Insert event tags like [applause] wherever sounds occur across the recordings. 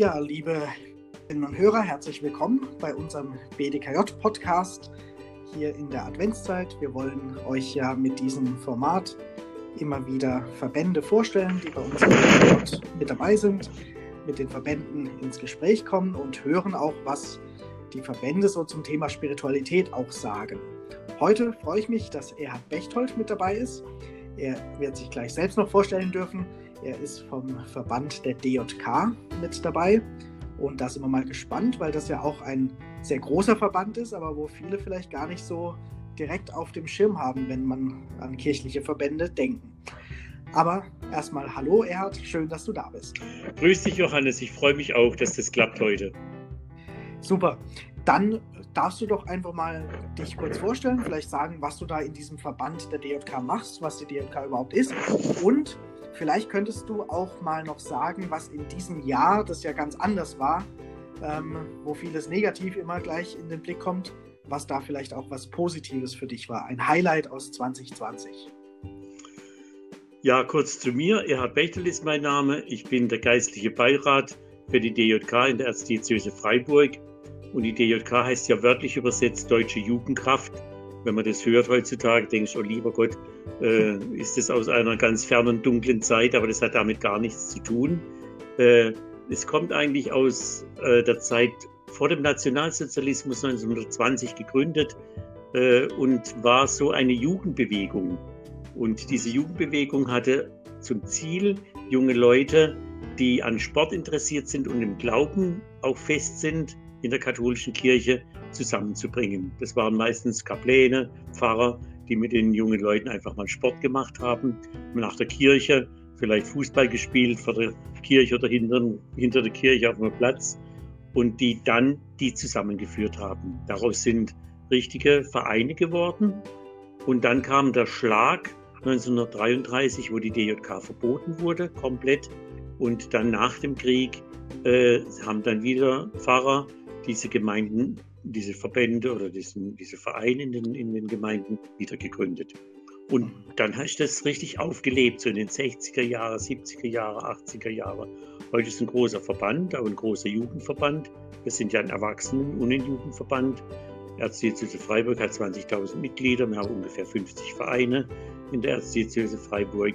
Ja, liebe Hörerinnen und Hörer, herzlich willkommen bei unserem BDKJ-Podcast hier in der Adventszeit. Wir wollen euch ja mit diesem Format immer wieder Verbände vorstellen, die bei uns mit dabei sind, mit den Verbänden ins Gespräch kommen und hören auch, was die Verbände so zum Thema Spiritualität auch sagen. Heute freue ich mich, dass Erhard Bechtold mit dabei ist. Er wird sich gleich selbst noch vorstellen dürfen. Er ist vom Verband der DJK mit dabei. Und da sind wir mal gespannt, weil das ja auch ein sehr großer Verband ist, aber wo viele vielleicht gar nicht so direkt auf dem Schirm haben, wenn man an kirchliche Verbände denken. Aber erstmal hallo Erhard, schön, dass du da bist. Grüß dich Johannes, ich freue mich auch, dass das klappt heute. Super. Dann darfst du doch einfach mal dich kurz vorstellen, vielleicht sagen, was du da in diesem Verband der DJK machst, was die DJK überhaupt ist und Vielleicht könntest du auch mal noch sagen, was in diesem Jahr, das ja ganz anders war, ähm, wo vieles negativ immer gleich in den Blick kommt, was da vielleicht auch was Positives für dich war, ein Highlight aus 2020. Ja, kurz zu mir. Erhard Bechtel ist mein Name. Ich bin der geistliche Beirat für die DJK in der Erzdiözese Freiburg. Und die DJK heißt ja wörtlich übersetzt Deutsche Jugendkraft wenn man das hört heutzutage, denke ich, oh lieber Gott, äh, ist das aus einer ganz fernen, dunklen Zeit, aber das hat damit gar nichts zu tun. Äh, es kommt eigentlich aus äh, der Zeit vor dem Nationalsozialismus 1920 gegründet äh, und war so eine Jugendbewegung. Und diese Jugendbewegung hatte zum Ziel, junge Leute, die an Sport interessiert sind und im Glauben auch fest sind in der katholischen Kirche, zusammenzubringen. Das waren meistens Kapläne, Pfarrer, die mit den jungen Leuten einfach mal Sport gemacht haben, nach der Kirche vielleicht Fußball gespielt vor der Kirche oder hinter, hinter der Kirche auf einem Platz und die dann die zusammengeführt haben. Daraus sind richtige Vereine geworden und dann kam der Schlag 1933, wo die DJK verboten wurde, komplett. Und dann nach dem Krieg äh, haben dann wieder Pfarrer diese Gemeinden diese Verbände oder diesen, diese Vereine in den, in den Gemeinden wieder gegründet. Und dann hast du das richtig aufgelebt, so in den 60er Jahren, 70er Jahren, 80er Jahren. Heute ist ein großer Verband, auch ein großer Jugendverband. Wir sind ja ein Erwachsenen- und ein Jugendverband. Erzdiözese Freiburg hat 20.000 Mitglieder. Wir haben ungefähr 50 Vereine in der Erzdiözese Freiburg.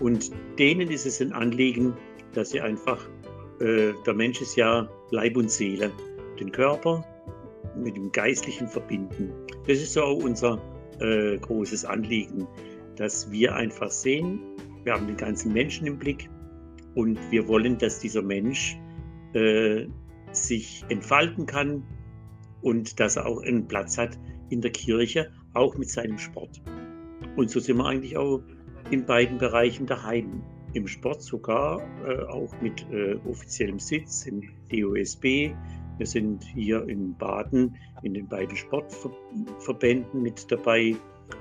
Und denen ist es ein Anliegen, dass sie einfach, äh, der Mensch ist ja Leib und Seele. Den Körper, mit dem Geistlichen verbinden. Das ist so auch unser äh, großes Anliegen, dass wir einfach sehen, wir haben den ganzen Menschen im Blick und wir wollen, dass dieser Mensch äh, sich entfalten kann und dass er auch einen Platz hat in der Kirche, auch mit seinem Sport. Und so sind wir eigentlich auch in beiden Bereichen daheim. Im Sport sogar äh, auch mit äh, offiziellem Sitz im DOSB, wir sind hier in Baden in den beiden Sportverbänden mit dabei.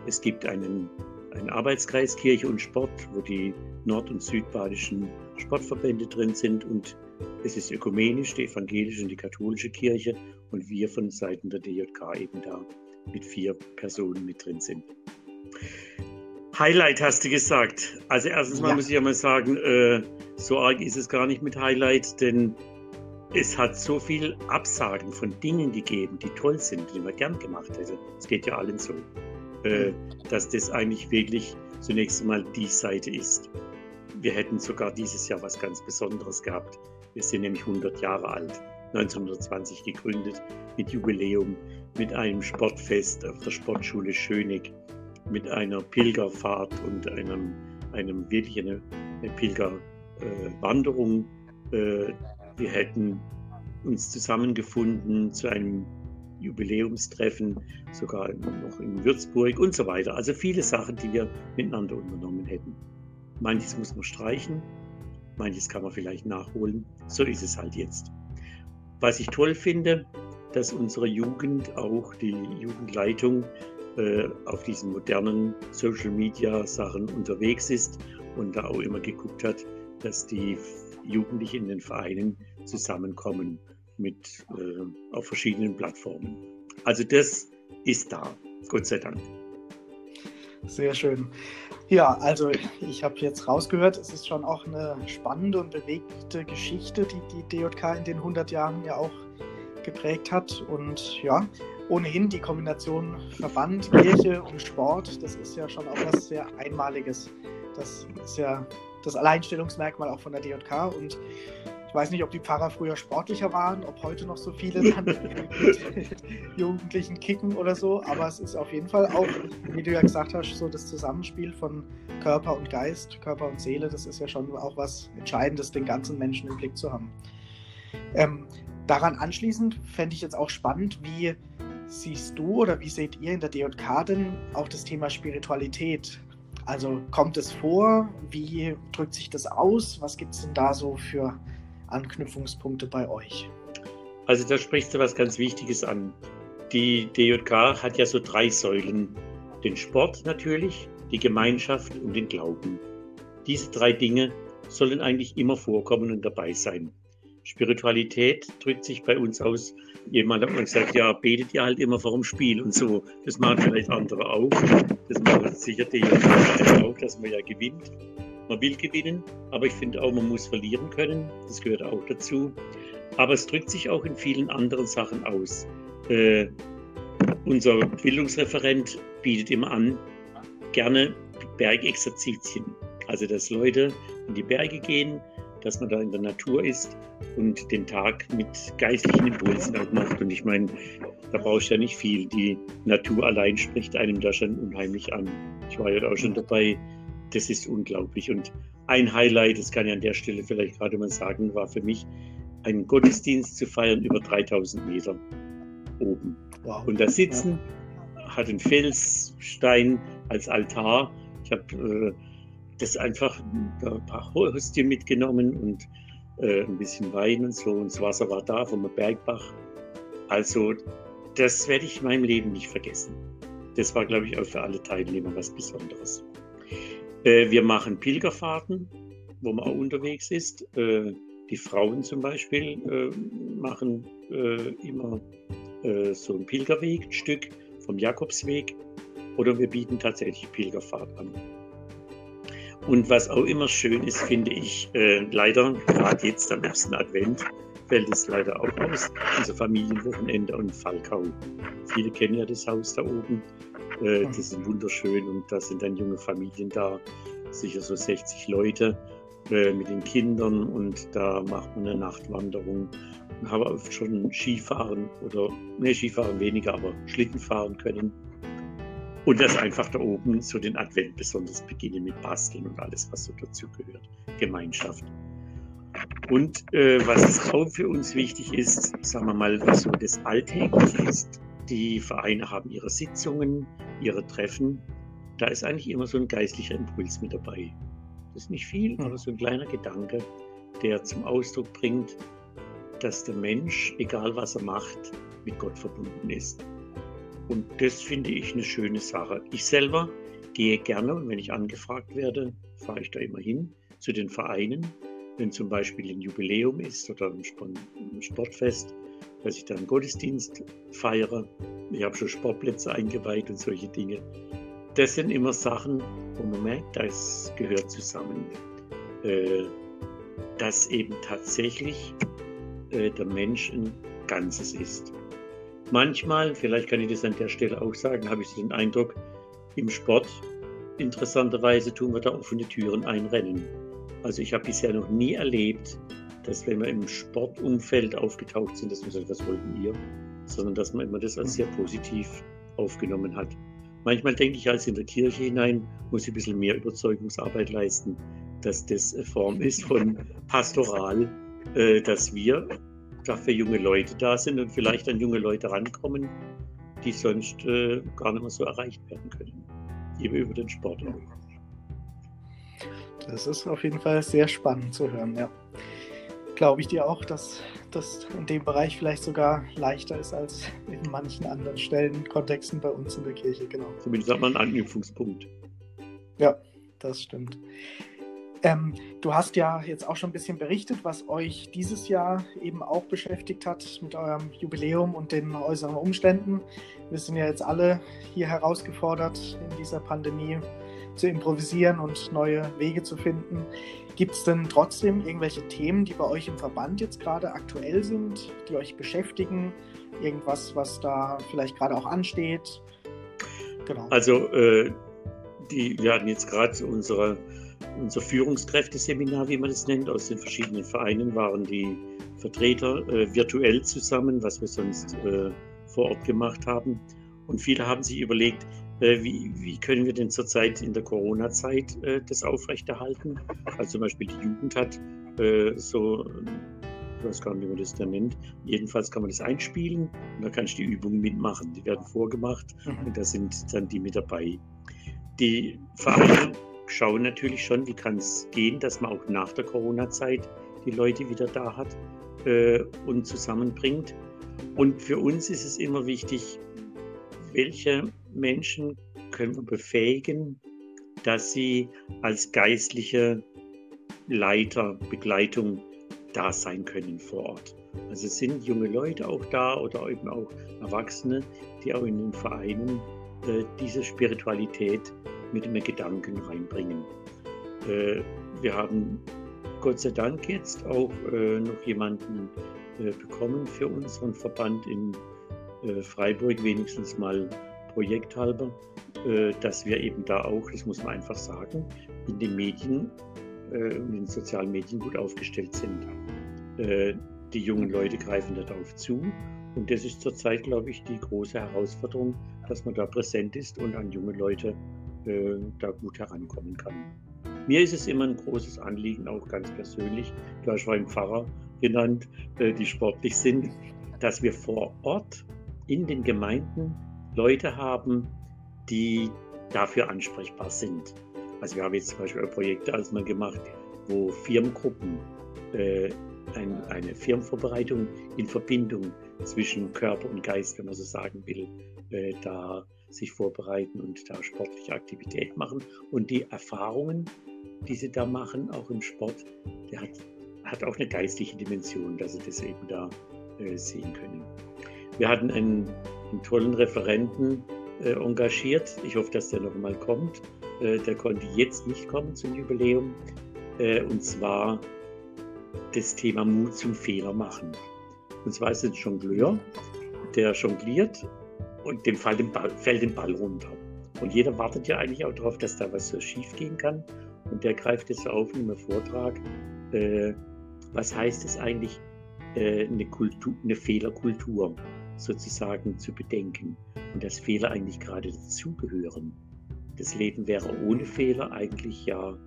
Es gibt einen, einen Arbeitskreis Kirche und Sport, wo die nord- und südbadischen Sportverbände drin sind. Und es ist ökumenisch, die evangelische und die katholische Kirche. Und wir von Seiten der DJK eben da mit vier Personen mit drin sind. Highlight hast du gesagt. Also erstens mal ja. muss ich ja mal sagen, äh, so arg ist es gar nicht mit Highlight, denn es hat so viel Absagen von Dingen gegeben, die toll sind, die man gern gemacht hätte. Es geht ja allen so, äh, dass das eigentlich wirklich zunächst einmal die Seite ist. Wir hätten sogar dieses Jahr was ganz Besonderes gehabt. Wir sind nämlich 100 Jahre alt, 1920 gegründet, mit Jubiläum, mit einem Sportfest auf der Sportschule Schönig, mit einer Pilgerfahrt und einem, einem wirklich eine, eine Pilgerwanderung. Äh, wir hätten uns zusammengefunden zu einem Jubiläumstreffen, sogar noch in Würzburg und so weiter. Also viele Sachen, die wir miteinander unternommen hätten. Manches muss man streichen, manches kann man vielleicht nachholen. So ist es halt jetzt. Was ich toll finde, dass unsere Jugend, auch die Jugendleitung, äh, auf diesen modernen Social Media Sachen unterwegs ist und da auch immer geguckt hat, dass die Jugendlichen in den Vereinen zusammenkommen mit, äh, auf verschiedenen Plattformen. Also das ist da, Gott sei Dank. Sehr schön. Ja, also ich habe jetzt rausgehört, es ist schon auch eine spannende und bewegte Geschichte, die die DJK in den 100 Jahren ja auch geprägt hat. Und ja, ohnehin die Kombination Verband, Kirche und Sport, das ist ja schon auch was sehr Einmaliges. Das ist ja das Alleinstellungsmerkmal auch von der DJK. Und ich weiß nicht, ob die Pfarrer früher sportlicher waren, ob heute noch so viele dann [laughs] mit Jugendlichen kicken oder so, aber es ist auf jeden Fall auch, wie du ja gesagt hast, so das Zusammenspiel von Körper und Geist, Körper und Seele, das ist ja schon auch was Entscheidendes, den ganzen Menschen im Blick zu haben. Ähm, daran anschließend fände ich jetzt auch spannend, wie siehst du oder wie seht ihr in der DJK denn auch das Thema Spiritualität? Also kommt es vor? Wie drückt sich das aus? Was gibt es denn da so für Anknüpfungspunkte bei euch? Also da sprichst du was ganz Wichtiges an. Die DJK hat ja so drei Säulen. Den Sport natürlich, die Gemeinschaft und den Glauben. Diese drei Dinge sollen eigentlich immer vorkommen und dabei sein. Spiritualität drückt sich bei uns aus. Jemand hat mal gesagt, ja, betet ihr halt immer vor dem Spiel und so. Das machen vielleicht andere auch. Das machen sicher die auch, dass man ja gewinnt. Man will gewinnen, aber ich finde auch, man muss verlieren können. Das gehört auch dazu. Aber es drückt sich auch in vielen anderen Sachen aus. Äh, unser Bildungsreferent bietet immer an, gerne Bergexerzitien. Also, dass Leute in die Berge gehen, dass man da in der Natur ist und den Tag mit geistlichen Impulsen auch macht. Und ich meine, da brauchst du ja nicht viel. Die Natur allein spricht einem da schon unheimlich an. Ich war ja auch schon dabei, das ist unglaublich. Und ein Highlight, das kann ich an der Stelle vielleicht gerade mal sagen, war für mich, einen Gottesdienst zu feiern über 3000 Meter oben. Wow. Und da sitzen, hat einen Felsstein als Altar. Ich habe äh, das einfach ein paar Hostien mitgenommen und äh, ein bisschen Wein und so. Und das Wasser war da vom Bergbach. Also, das werde ich in meinem Leben nicht vergessen. Das war, glaube ich, auch für alle Teilnehmer was Besonderes. Äh, wir machen Pilgerfahrten, wo man auch unterwegs ist. Äh, die Frauen zum Beispiel äh, machen immer so ein Pilgerweg, ein Stück vom Jakobsweg. Oder wir bieten tatsächlich Pilgerfahrt an. Und was auch immer schön ist, finde ich, äh, leider, gerade jetzt am ersten Advent, fällt es leider auch aus, unser Familienwochenende und Falkau. Viele kennen ja das Haus da oben. Äh, das ist wunderschön und da sind dann junge Familien da, sicher so 60 Leute äh, mit den Kindern und da macht man eine Nachtwanderung und habe oft schon Skifahren oder, ne, Skifahren weniger, aber Schlitten fahren können. Und das einfach da oben so den Advent besonders beginnen mit Basteln und alles, was so dazu gehört. Gemeinschaft. Und äh, was auch für uns wichtig ist, sagen wir mal, was so das Alltägliche ist, die Vereine haben ihre Sitzungen, ihre Treffen. Da ist eigentlich immer so ein geistlicher Impuls mit dabei. Das ist nicht viel, hm. aber so ein kleiner Gedanke, der zum Ausdruck bringt, dass der Mensch, egal was er macht, mit Gott verbunden ist. Und das finde ich eine schöne Sache. Ich selber gehe gerne und wenn ich angefragt werde, fahre ich da immer hin zu den Vereinen. Wenn zum Beispiel ein Jubiläum ist oder ein Sportfest, dass ich dann Gottesdienst feiere. Ich habe schon Sportplätze eingeweiht und solche Dinge. Das sind immer Sachen, wo man merkt, das gehört zusammen. Äh, dass eben tatsächlich äh, der Mensch ein Ganzes ist. Manchmal, vielleicht kann ich das an der Stelle auch sagen, habe ich den Eindruck, im Sport interessanterweise tun wir da offene Türen einrennen. Also ich habe bisher noch nie erlebt, dass wenn wir im Sportumfeld aufgetaucht sind, dass wir sagen, was wollten ihr? Sondern dass man immer das als sehr positiv aufgenommen hat. Manchmal denke ich als in der Kirche hinein, muss ich ein bisschen mehr Überzeugungsarbeit leisten, dass das eine Form ist von [laughs] Pastoral, äh, dass wir dafür junge Leute da sind und vielleicht an junge Leute rankommen, die sonst äh, gar nicht mehr so erreicht werden können. Eben über den Sport auch. Das ist auf jeden Fall sehr spannend zu hören, ja glaube ich dir auch, dass das in dem Bereich vielleicht sogar leichter ist als in manchen anderen Stellen, Kontexten bei uns in der Kirche, genau. Zumindest hat man einen Anknüpfungspunkt. Ja, das stimmt. Ähm, du hast ja jetzt auch schon ein bisschen berichtet, was euch dieses Jahr eben auch beschäftigt hat mit eurem Jubiläum und den äußeren Umständen. Wir sind ja jetzt alle hier herausgefordert, in dieser Pandemie zu improvisieren und neue Wege zu finden. Gibt es denn trotzdem irgendwelche Themen, die bei euch im Verband jetzt gerade aktuell sind, die euch beschäftigen? Irgendwas, was da vielleicht gerade auch ansteht? Genau. Also, äh, die, wir hatten jetzt gerade unsere unser Führungskräfteseminar, wie man das nennt, aus den verschiedenen Vereinen waren die Vertreter äh, virtuell zusammen, was wir sonst äh, vor Ort gemacht haben. Und viele haben sich überlegt, wie, wie, können wir denn zurzeit in der Corona-Zeit äh, das aufrechterhalten? Also zum Beispiel die Jugend hat äh, so, ich weiß gar nicht, wie man das da nennt, jedenfalls kann man das einspielen und da kannst du die Übungen mitmachen. Die werden vorgemacht mhm. und da sind dann die mit dabei. Die Vereine schauen natürlich schon, wie kann es gehen, dass man auch nach der Corona-Zeit die Leute wieder da hat äh, und zusammenbringt. Und für uns ist es immer wichtig, welche Menschen können wir befähigen, dass sie als geistliche Leiter, Begleitung da sein können vor Ort. Also sind junge Leute auch da oder eben auch Erwachsene, die auch in den Vereinen äh, diese Spiritualität mit dem Gedanken reinbringen. Äh, wir haben Gott sei Dank jetzt auch äh, noch jemanden äh, bekommen für unseren Verband in äh, Freiburg, wenigstens mal projekthalber, äh, dass wir eben da auch, das muss man einfach sagen, in den Medien äh, und in den sozialen Medien gut aufgestellt sind. die jungen Leute greifen darauf zu und das ist zurzeit, glaube ich, die große Herausforderung, dass man da präsent ist und an junge Leute äh, da gut herankommen kann. Mir ist es immer ein großes Anliegen, auch ganz persönlich, du hast vorhin Pfarrer genannt, äh, die sportlich sind, dass wir vor Ort in den Gemeinden Leute haben, die dafür ansprechbar sind. Also wir haben jetzt zum Beispiel Projekte als mal gemacht, wo Firmengruppen äh, ein, eine Firmenvorbereitung in Verbindung zwischen Körper und Geist, wenn man so sagen will, äh, da sich vorbereiten und da sportliche Aktivität machen. Und die Erfahrungen, die sie da machen, auch im Sport, der hat, hat auch eine geistliche Dimension, dass sie das eben da äh, sehen können. Wir hatten einen, einen tollen Referenten äh, engagiert. Ich hoffe, dass der noch mal kommt. Äh, der konnte jetzt nicht kommen zum Jubiläum. Äh, und zwar das Thema Mut zum Fehler machen. Und zwar ist es ein Jongleur, der jongliert und dem fällt, den Ball, fällt den Ball runter. Und jeder wartet ja eigentlich auch darauf, dass da was schief gehen kann. Und der greift jetzt auf in einem Vortrag. Äh, was heißt es eigentlich, äh, eine, Kultur, eine Fehlerkultur sozusagen zu bedenken? Und dass Fehler eigentlich gerade dazugehören. Das Leben wäre ohne Fehler eigentlich ja,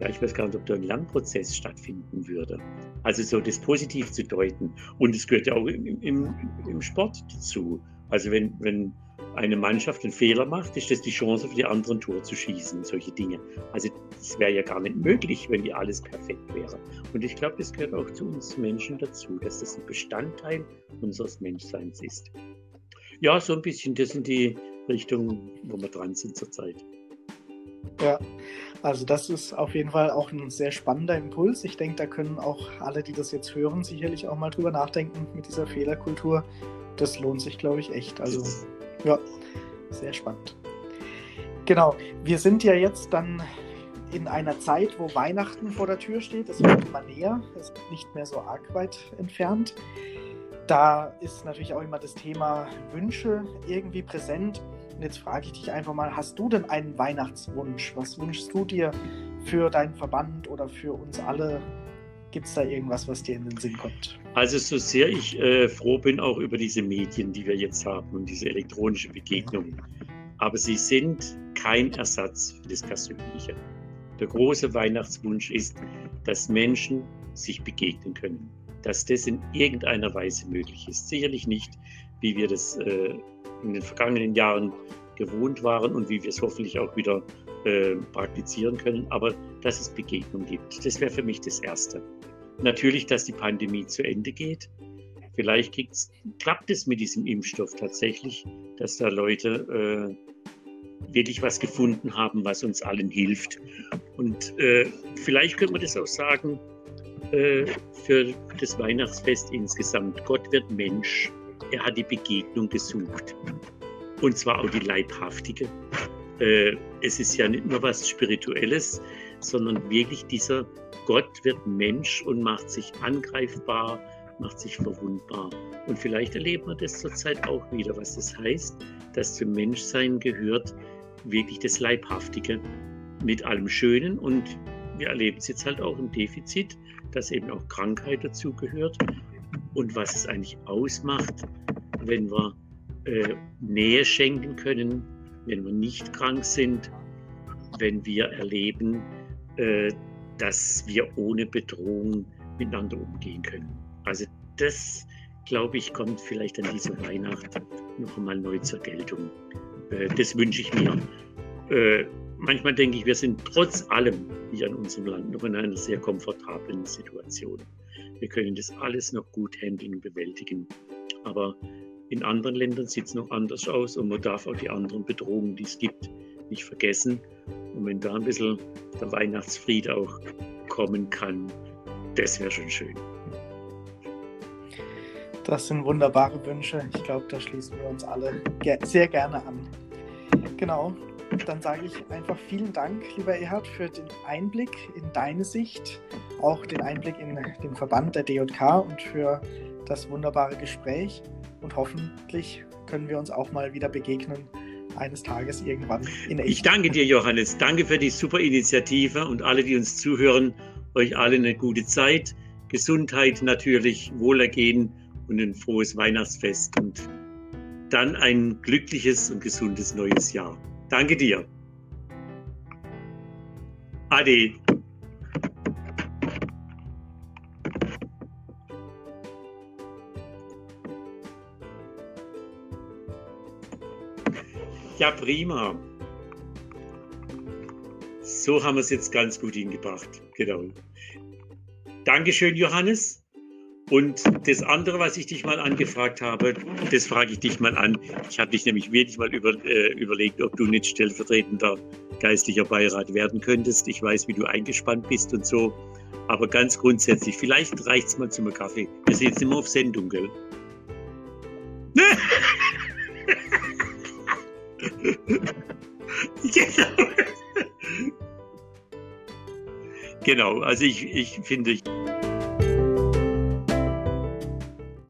ja, ich weiß gar nicht, ob da ein Lernprozess stattfinden würde. Also so das positiv zu deuten. Und es gehört ja auch im, im, im Sport dazu. Also wenn, wenn eine Mannschaft einen Fehler macht, ist das die Chance für die anderen Tor zu schießen, solche Dinge. Also das wäre ja gar nicht möglich, wenn die alles perfekt wäre. Und ich glaube, das gehört auch zu uns Menschen dazu, dass das ein Bestandteil unseres Menschseins ist. Ja, so ein bisschen, das sind die Richtungen, wo wir dran sind zurzeit. Ja, also das ist auf jeden Fall auch ein sehr spannender Impuls. Ich denke, da können auch alle, die das jetzt hören, sicherlich auch mal drüber nachdenken mit dieser Fehlerkultur das lohnt sich, glaube ich, echt. Also, ja, sehr spannend. Genau, wir sind ja jetzt dann in einer Zeit, wo Weihnachten vor der Tür steht. Es wird immer näher, es ist nicht mehr so arg weit entfernt. Da ist natürlich auch immer das Thema Wünsche irgendwie präsent. Und jetzt frage ich dich einfach mal, hast du denn einen Weihnachtswunsch? Was wünschst du dir für deinen Verband oder für uns alle Gibt es da irgendwas, was dir in den Sinn kommt? Also so sehr ich äh, froh bin auch über diese Medien, die wir jetzt haben und diese elektronische Begegnung. Aber sie sind kein Ersatz für das Persönliche. Der große Weihnachtswunsch ist, dass Menschen sich begegnen können. Dass das in irgendeiner Weise möglich ist. Sicherlich nicht, wie wir das äh, in den vergangenen Jahren gewohnt waren und wie wir es hoffentlich auch wieder äh, praktizieren können, aber dass es Begegnung gibt. Das wäre für mich das Erste. Natürlich, dass die Pandemie zu Ende geht. Vielleicht klappt es mit diesem Impfstoff tatsächlich, dass da Leute wirklich was gefunden haben, was uns allen hilft. Und äh, vielleicht könnte man das auch sagen äh, für das Weihnachtsfest insgesamt. Gott wird Mensch. Er hat die Begegnung gesucht. Und zwar auch die leibhaftige. Äh, es ist ja nicht nur was Spirituelles, sondern wirklich dieser Gott wird Mensch und macht sich angreifbar, macht sich verwundbar. Und vielleicht erlebt man das zurzeit auch wieder, was das heißt, dass zum Menschsein gehört wirklich das Leibhaftige mit allem Schönen. Und wir erleben es jetzt halt auch im Defizit, dass eben auch Krankheit dazugehört. Und was es eigentlich ausmacht, wenn wir äh, Nähe schenken können, wenn wir nicht krank sind, wenn wir erleben, äh, dass wir ohne Bedrohung miteinander umgehen können. Also das, glaube ich, kommt vielleicht an dieser Weihnacht noch einmal neu zur Geltung. Äh, das wünsche ich mir. Äh, manchmal denke ich, wir sind trotz allem hier in unserem Land noch in einer sehr komfortablen Situation. Wir können das alles noch gut handeln und bewältigen. Aber in anderen Ländern sieht es noch anders aus und man darf auch die anderen Bedrohungen, die es gibt, nicht vergessen. Und wenn da ein bisschen der Weihnachtsfried auch kommen kann, das wäre schon schön. Das sind wunderbare Wünsche. Ich glaube, da schließen wir uns alle sehr gerne an. Genau. Dann sage ich einfach vielen Dank, lieber Erhard, für den Einblick in deine Sicht, auch den Einblick in den Verband der DJK und für das wunderbare Gespräch. Und hoffentlich können wir uns auch mal wieder begegnen eines Tages irgendwann in echt. Ich danke dir, Johannes. Danke für die super Initiative und alle, die uns zuhören. Euch alle eine gute Zeit, Gesundheit natürlich, Wohlergehen und ein frohes Weihnachtsfest und dann ein glückliches und gesundes neues Jahr. Danke dir. Ade. Ja, prima. So haben wir es jetzt ganz gut hingebracht. Genau. Dankeschön, Johannes. Und das andere, was ich dich mal angefragt habe, das frage ich dich mal an. Ich habe dich nämlich wirklich mal über, äh, überlegt, ob du nicht stellvertretender geistlicher Beirat werden könntest. Ich weiß, wie du eingespannt bist und so. Aber ganz grundsätzlich, vielleicht reicht es mal zum Kaffee. Wir sind jetzt immer auf Sendung, gell? [laughs] [laughs] genau. Genau, also ich, ich finde,